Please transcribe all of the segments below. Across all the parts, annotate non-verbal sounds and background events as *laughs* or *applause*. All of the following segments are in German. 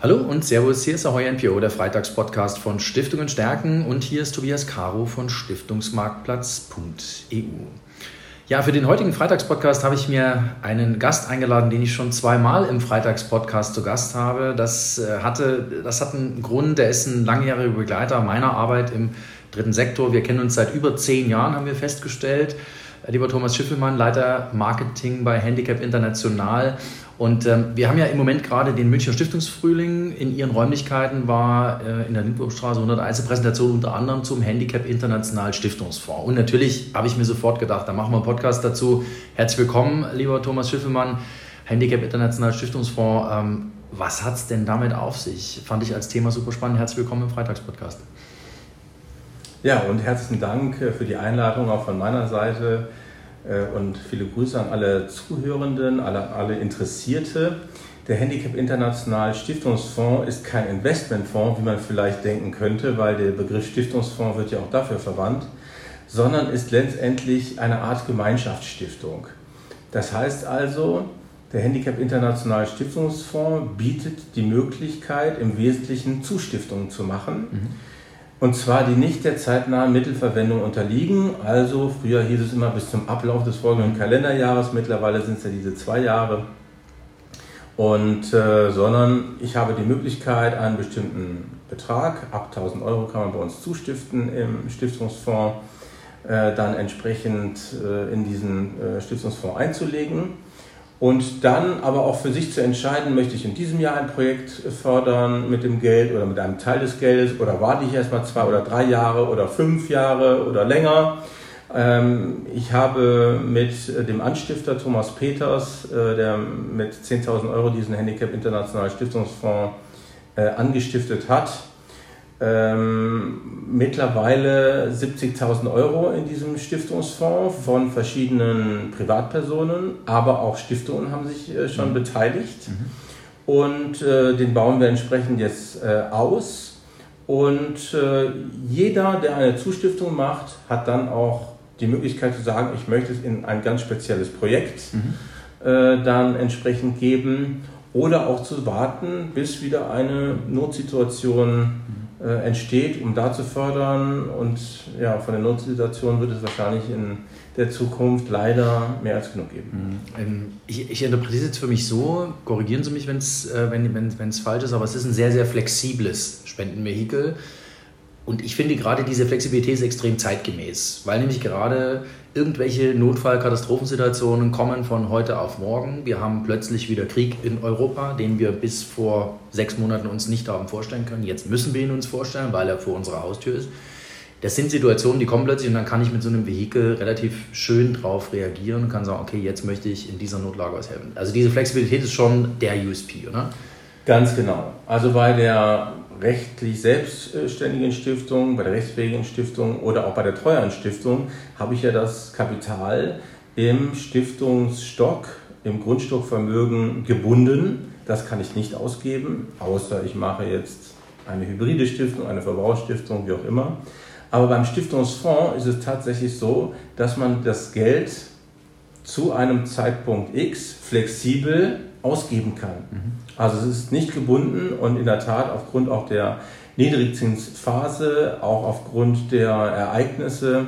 Hallo und Servus, hier ist Ahoy NPO, der Freitagspodcast von Stiftungen stärken und hier ist Tobias Caro von Stiftungsmarktplatz.eu. Ja, für den heutigen Freitagspodcast habe ich mir einen Gast eingeladen, den ich schon zweimal im Freitagspodcast zu Gast habe. Das, äh, hatte, das hat einen Grund, der ist ein langjähriger Begleiter meiner Arbeit im dritten Sektor. Wir kennen uns seit über zehn Jahren, haben wir festgestellt. Lieber Thomas Schiffelmann, Leiter Marketing bei Handicap International. Und ähm, wir haben ja im Moment gerade den Münchner Stiftungsfrühling. In ihren Räumlichkeiten war äh, in der Lindwurmstraße 101 eine Präsentation unter anderem zum Handicap International Stiftungsfonds. Und natürlich habe ich mir sofort gedacht, da machen wir einen Podcast dazu. Herzlich willkommen, lieber Thomas Schiffelmann, Handicap International Stiftungsfonds. Ähm, was hat es denn damit auf sich? Fand ich als Thema super spannend. Herzlich willkommen im Freitagspodcast. Ja, und herzlichen Dank äh, für die Einladung auch von meiner Seite und viele Grüße an alle Zuhörenden, alle, alle Interessierte. Der Handicap International Stiftungsfonds ist kein Investmentfonds, wie man vielleicht denken könnte, weil der Begriff Stiftungsfonds wird ja auch dafür verwandt, sondern ist letztendlich eine Art Gemeinschaftsstiftung. Das heißt also, der Handicap International Stiftungsfonds bietet die Möglichkeit, im Wesentlichen Zustiftungen zu machen. Mhm und zwar die nicht der zeitnahen Mittelverwendung unterliegen. Also früher hieß es immer bis zum Ablauf des folgenden Kalenderjahres, mittlerweile sind es ja diese zwei Jahre. Und, äh, sondern ich habe die Möglichkeit, einen bestimmten Betrag, ab 1000 Euro kann man bei uns zustiften im Stiftungsfonds, äh, dann entsprechend äh, in diesen äh, Stiftungsfonds einzulegen und dann aber auch für sich zu entscheiden, möchte ich in diesem Jahr ein Projekt fördern mit dem Geld oder mit einem Teil des Geldes oder warte ich erstmal zwei oder drei Jahre oder fünf Jahre oder länger. Ähm, ich habe mit dem Anstifter Thomas Peters, äh, der mit 10.000 Euro diesen Handicap International Stiftungsfonds äh, angestiftet hat, ähm, mittlerweile 70.000 Euro in diesem Stiftungsfonds von verschiedenen Privatpersonen, aber auch Stiftungen haben sich äh, schon mhm. beteiligt. Mhm. Und äh, den bauen wir entsprechend jetzt äh, aus. Und äh, jeder, der eine Zustiftung macht, hat dann auch die Möglichkeit zu sagen, ich möchte es in ein ganz spezielles Projekt mhm. Äh, dann entsprechend geben oder auch zu warten, bis wieder eine Notsituation mhm äh, entsteht, um da zu fördern. Und ja, von der Notsituation wird es wahrscheinlich in der Zukunft leider mehr als genug geben. Mhm. Ähm, ich, ich interpretiere es jetzt für mich so, korrigieren Sie mich, wenn's, äh, wenn es wenn, falsch ist, aber es ist ein sehr, sehr flexibles Spendenvehikel. Und ich finde gerade diese Flexibilität ist extrem zeitgemäß, weil nämlich gerade irgendwelche Notfallkatastrophensituationen kommen von heute auf morgen. Wir haben plötzlich wieder Krieg in Europa, den wir bis vor sechs Monaten uns nicht haben vorstellen können. Jetzt müssen wir ihn uns vorstellen, weil er vor unserer Haustür ist. Das sind Situationen, die kommen plötzlich und dann kann ich mit so einem Vehikel relativ schön drauf reagieren und kann sagen, okay, jetzt möchte ich in dieser Notlage aushelfen. Also diese Flexibilität ist schon der USP, oder? Ganz genau. Also bei der rechtlich selbstständigen Stiftung, bei der rechtsfähigen Stiftung oder auch bei der treueren Stiftung habe ich ja das Kapital im Stiftungsstock, im Grundstockvermögen gebunden. Das kann ich nicht ausgeben, außer ich mache jetzt eine hybride Stiftung, eine Verbrauchsstiftung, wie auch immer. Aber beim Stiftungsfonds ist es tatsächlich so, dass man das Geld zu einem Zeitpunkt X flexibel ausgeben kann. Mhm. Also es ist nicht gebunden und in der Tat aufgrund auch der Niedrigzinsphase, auch aufgrund der Ereignisse,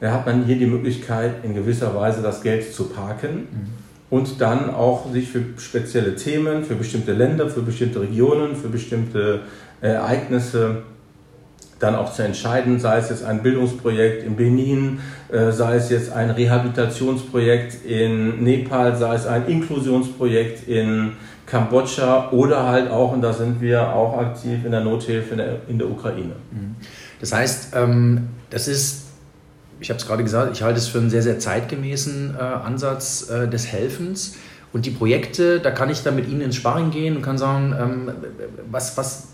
hat man hier die Möglichkeit, in gewisser Weise das Geld zu parken mhm. und dann auch sich für spezielle Themen, für bestimmte Länder, für bestimmte Regionen, für bestimmte Ereignisse dann auch zu entscheiden, sei es jetzt ein Bildungsprojekt in Benin, äh, sei es jetzt ein Rehabilitationsprojekt in Nepal, sei es ein Inklusionsprojekt in Kambodscha oder halt auch, und da sind wir auch aktiv in der Nothilfe in der, in der Ukraine. Mhm. Das heißt, ähm, das ist, ich habe es gerade gesagt, ich halte es für einen sehr, sehr zeitgemäßen äh, Ansatz äh, des Helfens. Und die Projekte, da kann ich dann mit Ihnen ins Sparring gehen und kann sagen, ähm, was, was,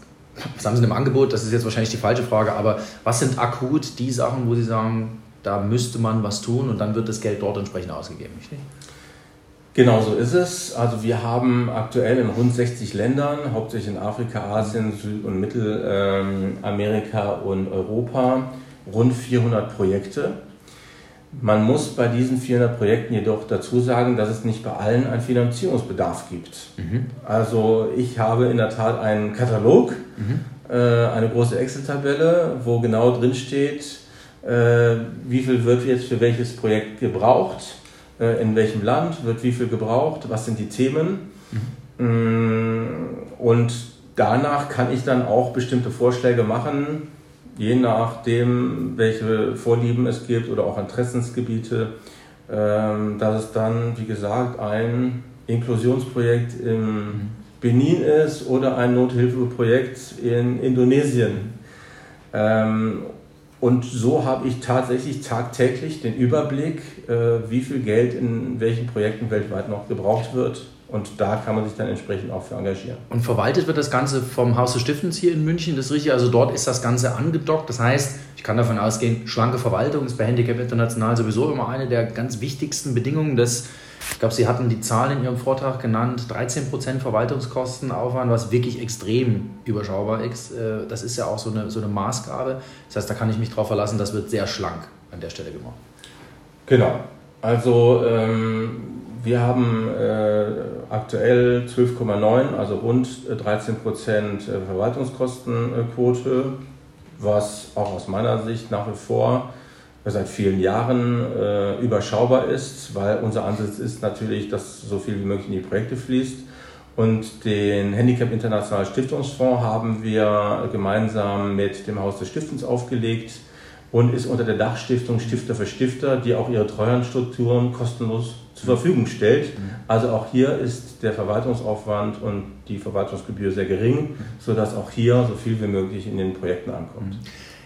was haben Sie im Angebot? Das ist jetzt wahrscheinlich die falsche Frage, aber was sind akut die Sachen, wo Sie sagen, da müsste man was tun und dann wird das Geld dort entsprechend ausgegeben, richtig? Genau so ist es. Also wir haben aktuell in rund 60 Ländern, hauptsächlich in Afrika, Asien, Süd- und Mittelamerika und Europa, rund 400 Projekte. Man muss bei diesen 400 Projekten jedoch dazu sagen, dass es nicht bei allen einen Finanzierungsbedarf gibt. Mhm. Also ich habe in der Tat einen Katalog, mhm. äh, eine große Excel-Tabelle, wo genau drin steht, äh, wie viel wird jetzt für welches Projekt gebraucht, äh, in welchem Land wird wie viel gebraucht, was sind die Themen. Mhm. Mm, und danach kann ich dann auch bestimmte Vorschläge machen, je nachdem, welche Vorlieben es gibt oder auch Interessensgebiete, ähm, dass es dann, wie gesagt, ein Inklusionsprojekt im Benin ist oder ein Nothilfeprojekt in Indonesien. Und so habe ich tatsächlich tagtäglich den Überblick, äh, wie viel Geld in welchen Projekten weltweit noch gebraucht wird und da kann man sich dann entsprechend auch für engagieren. Und verwaltet wird das Ganze vom Haus des Stiftens hier in München, das ist richtig. Also dort ist das Ganze angedockt. Das heißt, ich kann davon ausgehen, schlanke Verwaltung ist bei Handicap International sowieso immer eine der ganz wichtigsten Bedingungen. Dass, ich glaube, Sie hatten die Zahlen in Ihrem Vortrag genannt, 13% Verwaltungskostenaufwand, was wirklich extrem überschaubar ist. Äh, das ist ja auch so eine, so eine Maßgabe. Das heißt, da kann ich mich darauf verlassen, das wird sehr schlank an der Stelle gemacht. Genau. Also ähm, wir haben äh, aktuell 12,9, also rund 13 äh, Prozent äh, Verwaltungskostenquote, was auch aus meiner Sicht nach wie vor seit vielen Jahren äh, überschaubar ist, weil unser Ansatz ist natürlich, dass so viel wie möglich in die Projekte fließt. Und den Handicap International Stiftungsfonds haben wir gemeinsam mit dem Haus des Stiftens aufgelegt und ist unter der Dachstiftung Stifter für Stifter, die auch ihre Treuhandstrukturen kostenlos zur Verfügung stellt. Mhm. Also auch hier ist der Verwaltungsaufwand und die Verwaltungsgebühr sehr gering, sodass auch hier so viel wie möglich in den Projekten ankommt.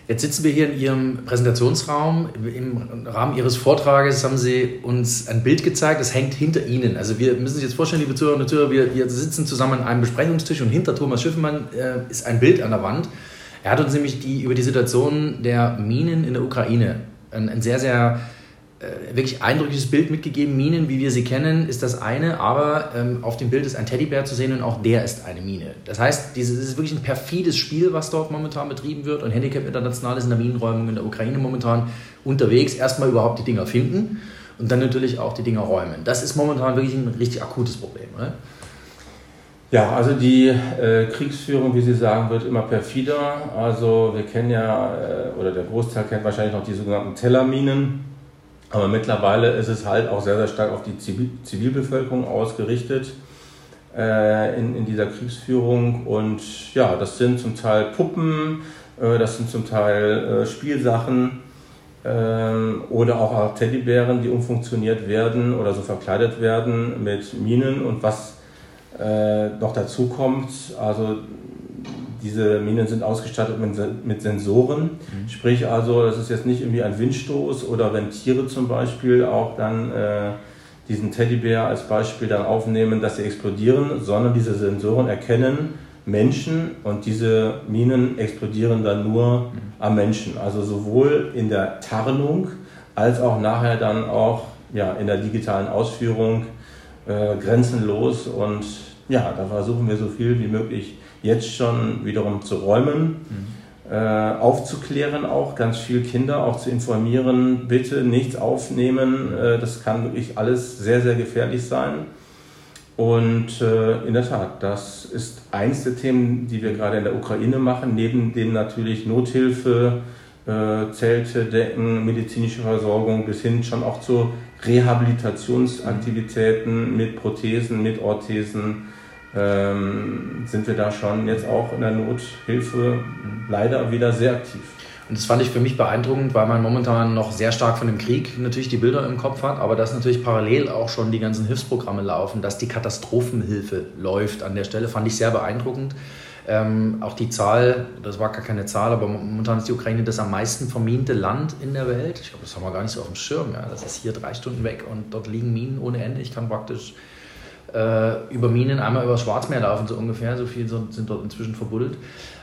Jetzt sitzen wir hier in Ihrem Präsentationsraum. Im Rahmen Ihres Vortrages haben Sie uns ein Bild gezeigt, das hängt hinter Ihnen. Also wir müssen sich jetzt vorstellen, liebe Zuhörerinnen und Zuhörer, wir, wir sitzen zusammen an einem Besprechungstisch und hinter Thomas Schiffmann äh, ist ein Bild an der Wand. Er hat uns nämlich die, über die Situation der Minen in der Ukraine ein, ein sehr, sehr wirklich eindrückliches Bild mitgegeben. Minen, wie wir sie kennen, ist das eine, aber ähm, auf dem Bild ist ein Teddybär zu sehen und auch der ist eine Mine. Das heißt, dieses ist wirklich ein perfides Spiel, was dort momentan betrieben wird und Handicap International ist in der Minenräumung in der Ukraine momentan unterwegs. Erstmal überhaupt die Dinger finden und dann natürlich auch die Dinger räumen. Das ist momentan wirklich ein richtig akutes Problem. Oder? Ja, also die äh, Kriegsführung, wie Sie sagen, wird immer perfider. Also wir kennen ja, äh, oder der Großteil kennt wahrscheinlich noch die sogenannten Tellerminen aber mittlerweile ist es halt auch sehr, sehr stark auf die Zivilbevölkerung ausgerichtet äh, in, in dieser Kriegsführung. Und ja, das sind zum Teil Puppen, äh, das sind zum Teil äh, Spielsachen ähm, oder auch Teddybären, die umfunktioniert werden oder so verkleidet werden mit Minen. Und was äh, noch dazu kommt, also diese Minen sind ausgestattet mit, mit Sensoren, mhm. sprich also, das ist jetzt nicht irgendwie ein Windstoß oder wenn Tiere zum Beispiel auch dann äh, diesen Teddybär als Beispiel dann aufnehmen, dass sie explodieren, sondern diese Sensoren erkennen Menschen und diese Minen explodieren dann nur mhm. am Menschen. Also sowohl in der Tarnung als auch nachher dann auch ja, in der digitalen Ausführung äh, grenzenlos und ja, da versuchen wir so viel wie möglich jetzt schon wiederum zu räumen, mhm. äh, aufzuklären auch, ganz viele Kinder auch zu informieren, bitte nichts aufnehmen, äh, das kann wirklich alles sehr, sehr gefährlich sein. Und äh, in der Tat, das ist eines der Themen, die wir gerade in der Ukraine machen, neben dem natürlich Nothilfe, äh, Zelte, Decken, medizinische Versorgung bis hin schon auch zu Rehabilitationsaktivitäten mit Prothesen, mit Orthesen, ähm, sind wir da schon jetzt auch in der Nothilfe leider wieder sehr aktiv. Und das fand ich für mich beeindruckend, weil man momentan noch sehr stark von dem Krieg natürlich die Bilder im Kopf hat, aber dass natürlich parallel auch schon die ganzen Hilfsprogramme laufen, dass die Katastrophenhilfe läuft an der Stelle, fand ich sehr beeindruckend. Ähm, auch die Zahl, das war gar keine Zahl, aber momentan ist die Ukraine das am meisten verminte Land in der Welt. Ich glaube, das haben wir gar nicht so auf dem Schirm. Ja. Das ist hier drei Stunden weg und dort liegen Minen ohne Ende. Ich kann praktisch über Minen einmal über das Schwarzmeer laufen, so ungefähr. So viel sind dort inzwischen verbuddelt.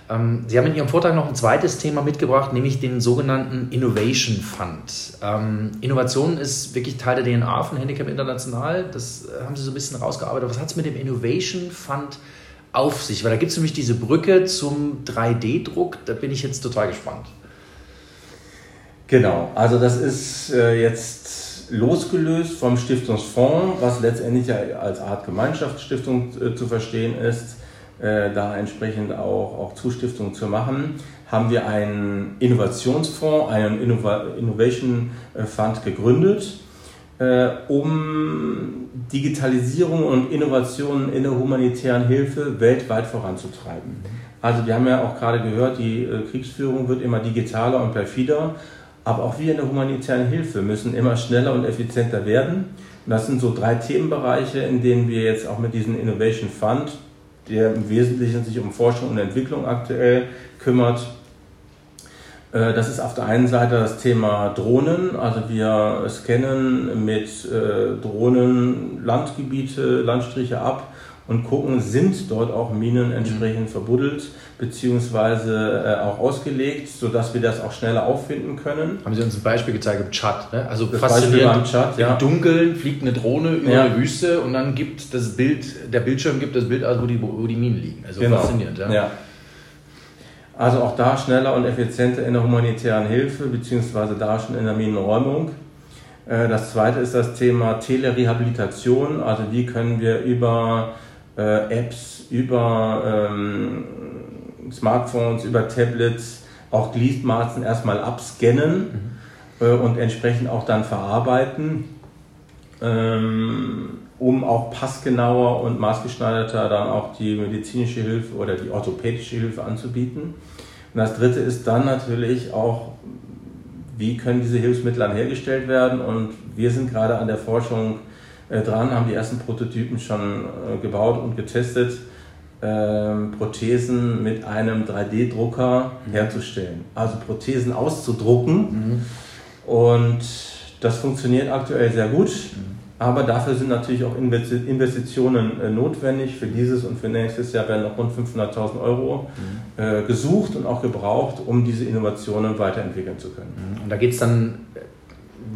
Ähm, Sie haben in Ihrem Vortrag noch ein zweites Thema mitgebracht, nämlich den sogenannten Innovation Fund. Ähm, Innovation ist wirklich Teil der DNA von Handicap International. Das äh, haben Sie so ein bisschen rausgearbeitet. Was hat es mit dem Innovation Fund auf sich? Weil da gibt es nämlich diese Brücke zum 3D-Druck. Da bin ich jetzt total gespannt. Genau, also das ist äh, jetzt losgelöst vom Stiftungsfonds, was letztendlich ja als Art Gemeinschaftsstiftung äh, zu verstehen ist, äh, da entsprechend auch, auch Zustiftungen zu machen, haben wir einen Innovationsfonds, einen Innova Innovation Fund gegründet, äh, um Digitalisierung und Innovationen in der humanitären Hilfe weltweit voranzutreiben. Also wir haben ja auch gerade gehört, die äh, Kriegsführung wird immer digitaler und perfider, aber auch wir in der humanitären Hilfe müssen immer schneller und effizienter werden. Und das sind so drei Themenbereiche, in denen wir jetzt auch mit diesem Innovation Fund, der im Wesentlichen sich um Forschung und Entwicklung aktuell kümmert, äh, das ist auf der einen Seite das Thema Drohnen. Also wir scannen mit äh, Drohnen Landgebiete, Landstriche ab und gucken, sind dort auch Minen entsprechend mhm. verbuddelt beziehungsweise äh, auch ausgelegt, sodass wir das auch schneller auffinden können. Haben Sie uns ein Beispiel gezeigt im Chat, ne? Also das faszinierend. Chat, ja. Im Dunkeln fliegt eine Drohne über ja. eine Wüste und dann gibt das Bild, der Bildschirm gibt das Bild aus, wo die, wo die Minen liegen. Also genau. faszinierend, ja. ja. Also auch da schneller und effizienter in der humanitären Hilfe, beziehungsweise da schon in der Minenräumung. Äh, das zweite ist das Thema Telerehabilitation. Also wie können wir über äh, Apps, über ähm, Smartphones, über Tablets auch Gliedmaßen erstmal abscannen mhm. äh, und entsprechend auch dann verarbeiten, ähm, um auch passgenauer und maßgeschneiderter dann auch die medizinische Hilfe oder die orthopädische Hilfe anzubieten. Und das dritte ist dann natürlich auch, wie können diese Hilfsmittel hergestellt werden? Und wir sind gerade an der Forschung dran, haben die ersten Prototypen schon äh, gebaut und getestet, ähm, Prothesen mit einem 3D-Drucker mhm. herzustellen. Also Prothesen auszudrucken. Mhm. Und das funktioniert aktuell sehr gut. Mhm. Aber dafür sind natürlich auch Investitionen äh, notwendig. Für dieses und für nächstes Jahr werden noch rund 500.000 Euro mhm. äh, gesucht und auch gebraucht, um diese Innovationen weiterentwickeln zu können. Mhm. Und da geht es dann äh,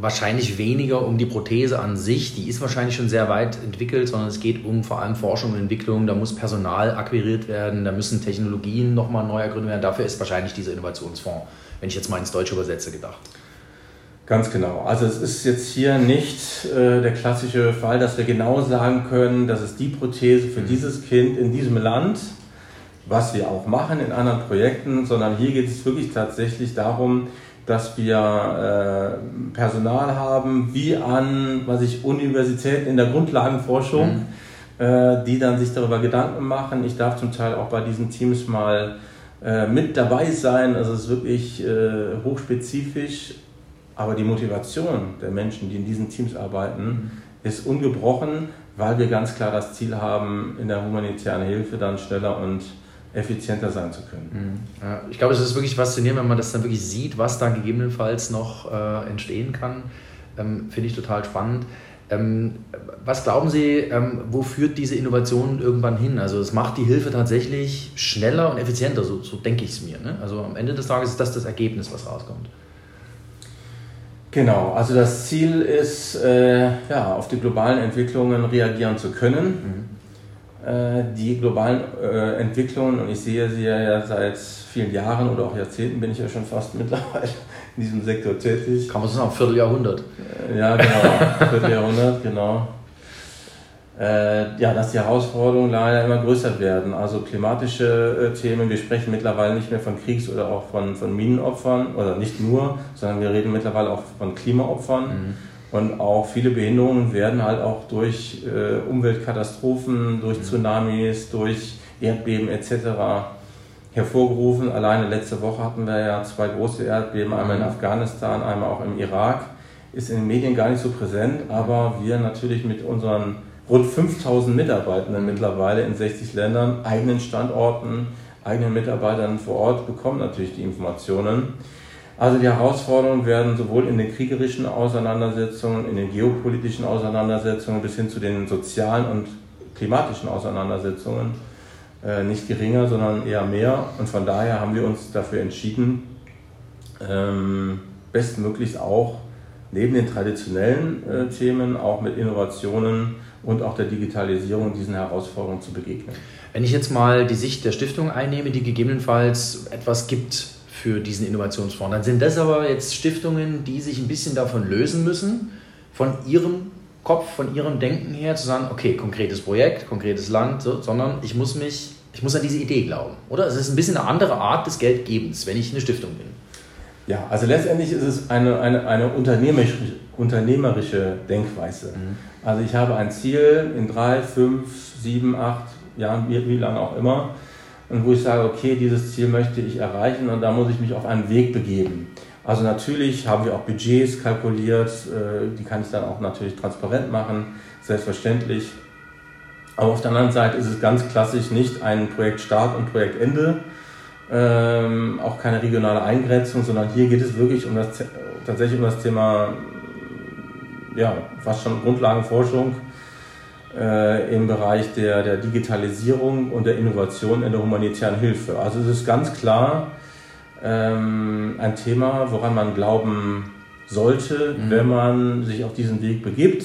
wahrscheinlich weniger um die Prothese an sich, die ist wahrscheinlich schon sehr weit entwickelt, sondern es geht um vor allem Forschung und Entwicklung, da muss Personal akquiriert werden, da müssen Technologien nochmal neu ergründet werden. Dafür ist wahrscheinlich dieser Innovationsfonds, wenn ich jetzt mal ins Deutsche übersetze, gedacht. Ganz genau. Also es ist jetzt hier nicht äh, der klassische Fall, dass wir genau sagen können, das ist die Prothese für mhm. dieses Kind in diesem Land, was wir auch machen in anderen Projekten, sondern hier geht es wirklich tatsächlich darum, dass wir äh, Personal haben, wie an was ich, Universitäten in der Grundlagenforschung, mhm. äh, die dann sich darüber Gedanken machen. Ich darf zum Teil auch bei diesen Teams mal äh, mit dabei sein. Also es ist wirklich äh, hochspezifisch aber die Motivation der Menschen, die in diesen Teams arbeiten, mhm. ist ungebrochen, weil wir ganz klar das Ziel haben, in der humanitären Hilfe dann schneller und effizienter sein zu können. Mhm. Ja, ich glaube, es ist wirklich faszinierend, wenn man das dann wirklich sieht, was da gegebenenfalls noch äh, entstehen kann. Ähm, Finde ich total spannend. Ähm, was glauben Sie, ähm, wo führt diese Innovation irgendwann hin? Also es macht die Hilfe tatsächlich schneller und effizienter, so, so denke ich es mir. Ne? Also am Ende des Tages ist das das Ergebnis, was rauskommt. Genau, also das Ziel ist, äh, ja, auf die globalen Entwicklungen reagieren zu können. Mhm. Äh, die globalen äh, Entwicklungen, und ich sehe sie ja seit vielen Jahren oder auch Jahrzehnten, bin ich ja schon fast *laughs* mittlerweile in diesem Sektor tätig. Kann man sagen, Vierteljahrhundert. Äh, ja, genau, *laughs* Vierteljahrhundert, genau ja, dass die Herausforderungen leider immer größer werden. Also klimatische Themen, wir sprechen mittlerweile nicht mehr von Kriegs- oder auch von, von Minenopfern, oder nicht nur, sondern wir reden mittlerweile auch von Klimaopfern. Mhm. Und auch viele Behinderungen werden halt auch durch äh, Umweltkatastrophen, durch. Tsunamis, durch Erdbeben etc. hervorgerufen. Alleine letzte Woche hatten wir ja zwei große Erdbeben, einmal in mhm. Afghanistan, einmal auch im Irak. Ist in den Medien gar nicht so präsent, aber wir natürlich mit unseren rund 5000 Mitarbeitenden mittlerweile in 60 Ländern, eigenen Standorten, eigenen Mitarbeitern vor Ort bekommen natürlich die Informationen. Also die Herausforderungen werden sowohl in den kriegerischen Auseinandersetzungen, in den geopolitischen Auseinandersetzungen bis hin zu den sozialen und klimatischen Auseinandersetzungen äh, nicht geringer, sondern eher mehr. Und von daher haben wir uns dafür entschieden, ähm, bestmöglichst auch neben den traditionellen äh, Themen auch mit Innovationen und auch der Digitalisierung diesen Herausforderungen zu begegnen. Wenn ich jetzt mal die Sicht der Stiftung einnehme, die gegebenenfalls etwas gibt für diesen Innovationsfonds. Dann sind das aber jetzt Stiftungen, die sich ein bisschen davon lösen müssen, von ihrem Kopf, von ihrem Denken her, zu sagen, okay, konkretes Projekt, konkretes Land, so, sondern ich muss mich, ich muss an diese Idee glauben. Oder? Es ist ein bisschen eine andere Art des Geldgebens, wenn ich eine Stiftung bin. Ja, also letztendlich ist es eine, eine, eine unternehmerische, unternehmerische Denkweise. Mhm. Also ich habe ein Ziel in drei, fünf, sieben, acht Jahren, wie, wie lange auch immer, und wo ich sage, okay, dieses Ziel möchte ich erreichen und da muss ich mich auf einen Weg begeben. Also natürlich haben wir auch Budgets kalkuliert, äh, die kann ich dann auch natürlich transparent machen, selbstverständlich. Aber auf der anderen Seite ist es ganz klassisch nicht ein Projektstart und Projektende, ähm, auch keine regionale Eingrenzung, sondern hier geht es wirklich um das, tatsächlich um das Thema, ja, fast schon Grundlagenforschung äh, im Bereich der, der Digitalisierung und der Innovation in der humanitären Hilfe. Also es ist ganz klar ähm, ein Thema, woran man glauben sollte, mhm. wenn man sich auf diesen Weg begibt.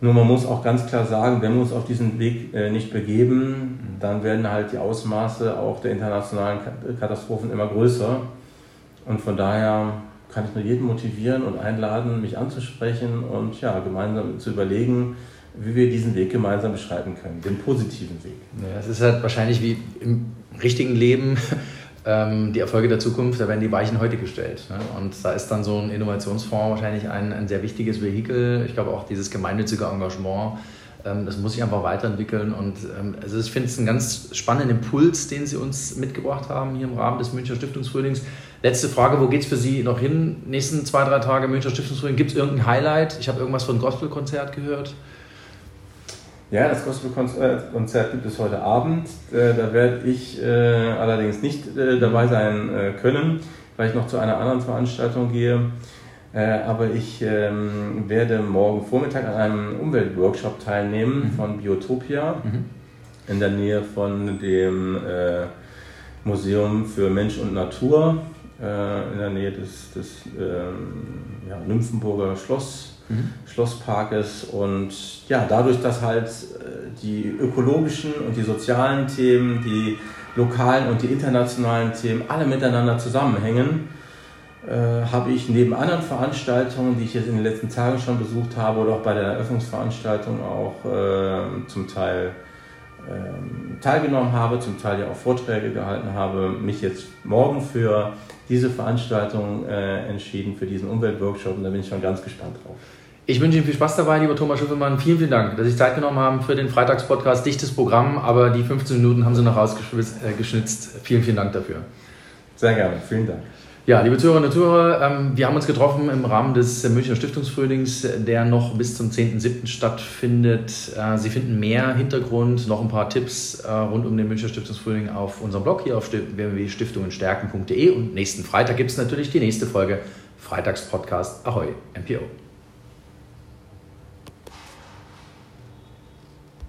Nur man muss auch ganz klar sagen, wenn wir uns auf diesen Weg äh, nicht begeben, dann werden halt die Ausmaße auch der internationalen Katastrophen immer größer. Und von daher kann ich nur jeden motivieren und einladen, mich anzusprechen und ja, gemeinsam zu überlegen, wie wir diesen Weg gemeinsam beschreiten können, den positiven Weg. Ja, es ist halt wahrscheinlich wie im richtigen Leben *laughs* ähm, die Erfolge der Zukunft, da werden die Weichen heute gestellt. Ne? Und da ist dann so ein Innovationsfonds wahrscheinlich ein, ein sehr wichtiges Vehikel. Ich glaube auch dieses gemeinnützige Engagement, ähm, das muss sich einfach weiterentwickeln. Und ähm, also ich finde es einen ganz spannenden Impuls, den Sie uns mitgebracht haben hier im Rahmen des Münchner Stiftungsfrühlings. Letzte Frage, wo geht es für Sie noch hin? Nächsten zwei, drei Tage Münchner Stiftungsfrühling, gibt es irgendein Highlight? Ich habe irgendwas von Gospelkonzert gehört. Ja, das Gospelkonzert gibt es heute Abend. Äh, da werde ich äh, allerdings nicht äh, dabei sein können, weil ich noch zu einer anderen Veranstaltung gehe. Aber ich ähm, werde morgen Vormittag an einem Umweltworkshop teilnehmen mhm. von Biotopia mhm. in der Nähe von dem Museum für Mensch und Natur in der Nähe des, des ähm, ja, Nymphenburger Schloss mhm. Schlossparkes. Und ja, dadurch, dass halt äh, die ökologischen und die sozialen Themen, die lokalen und die internationalen Themen alle miteinander zusammenhängen, äh, habe ich neben anderen Veranstaltungen, die ich jetzt in den letzten Tagen schon besucht habe oder auch bei der Eröffnungsveranstaltung auch äh, zum Teil teilgenommen habe, zum Teil ja auch Vorträge gehalten habe, mich jetzt morgen für diese Veranstaltung äh, entschieden, für diesen Umweltworkshop und da bin ich schon ganz gespannt drauf. Ich wünsche Ihnen viel Spaß dabei, lieber Thomas Schüffelmann. Vielen, vielen Dank, dass Sie Zeit genommen haben für den Freitagspodcast. Dichtes Programm, aber die 15 Minuten haben Sie noch rausgeschnitzt. Äh, vielen, vielen Dank dafür. Sehr gerne, vielen Dank. Ja, liebe Zuhörerinnen und Zuhörer, ähm, wir haben uns getroffen im Rahmen des Münchner Stiftungsfrühlings, der noch bis zum 10.7. stattfindet. Äh, Sie finden mehr Hintergrund, noch ein paar Tipps äh, rund um den Münchner Stiftungsfrühling auf unserem Blog hier auf www.stiftungenstärken.de und nächsten Freitag gibt es natürlich die nächste Folge Freitagspodcast Ahoi, MPO.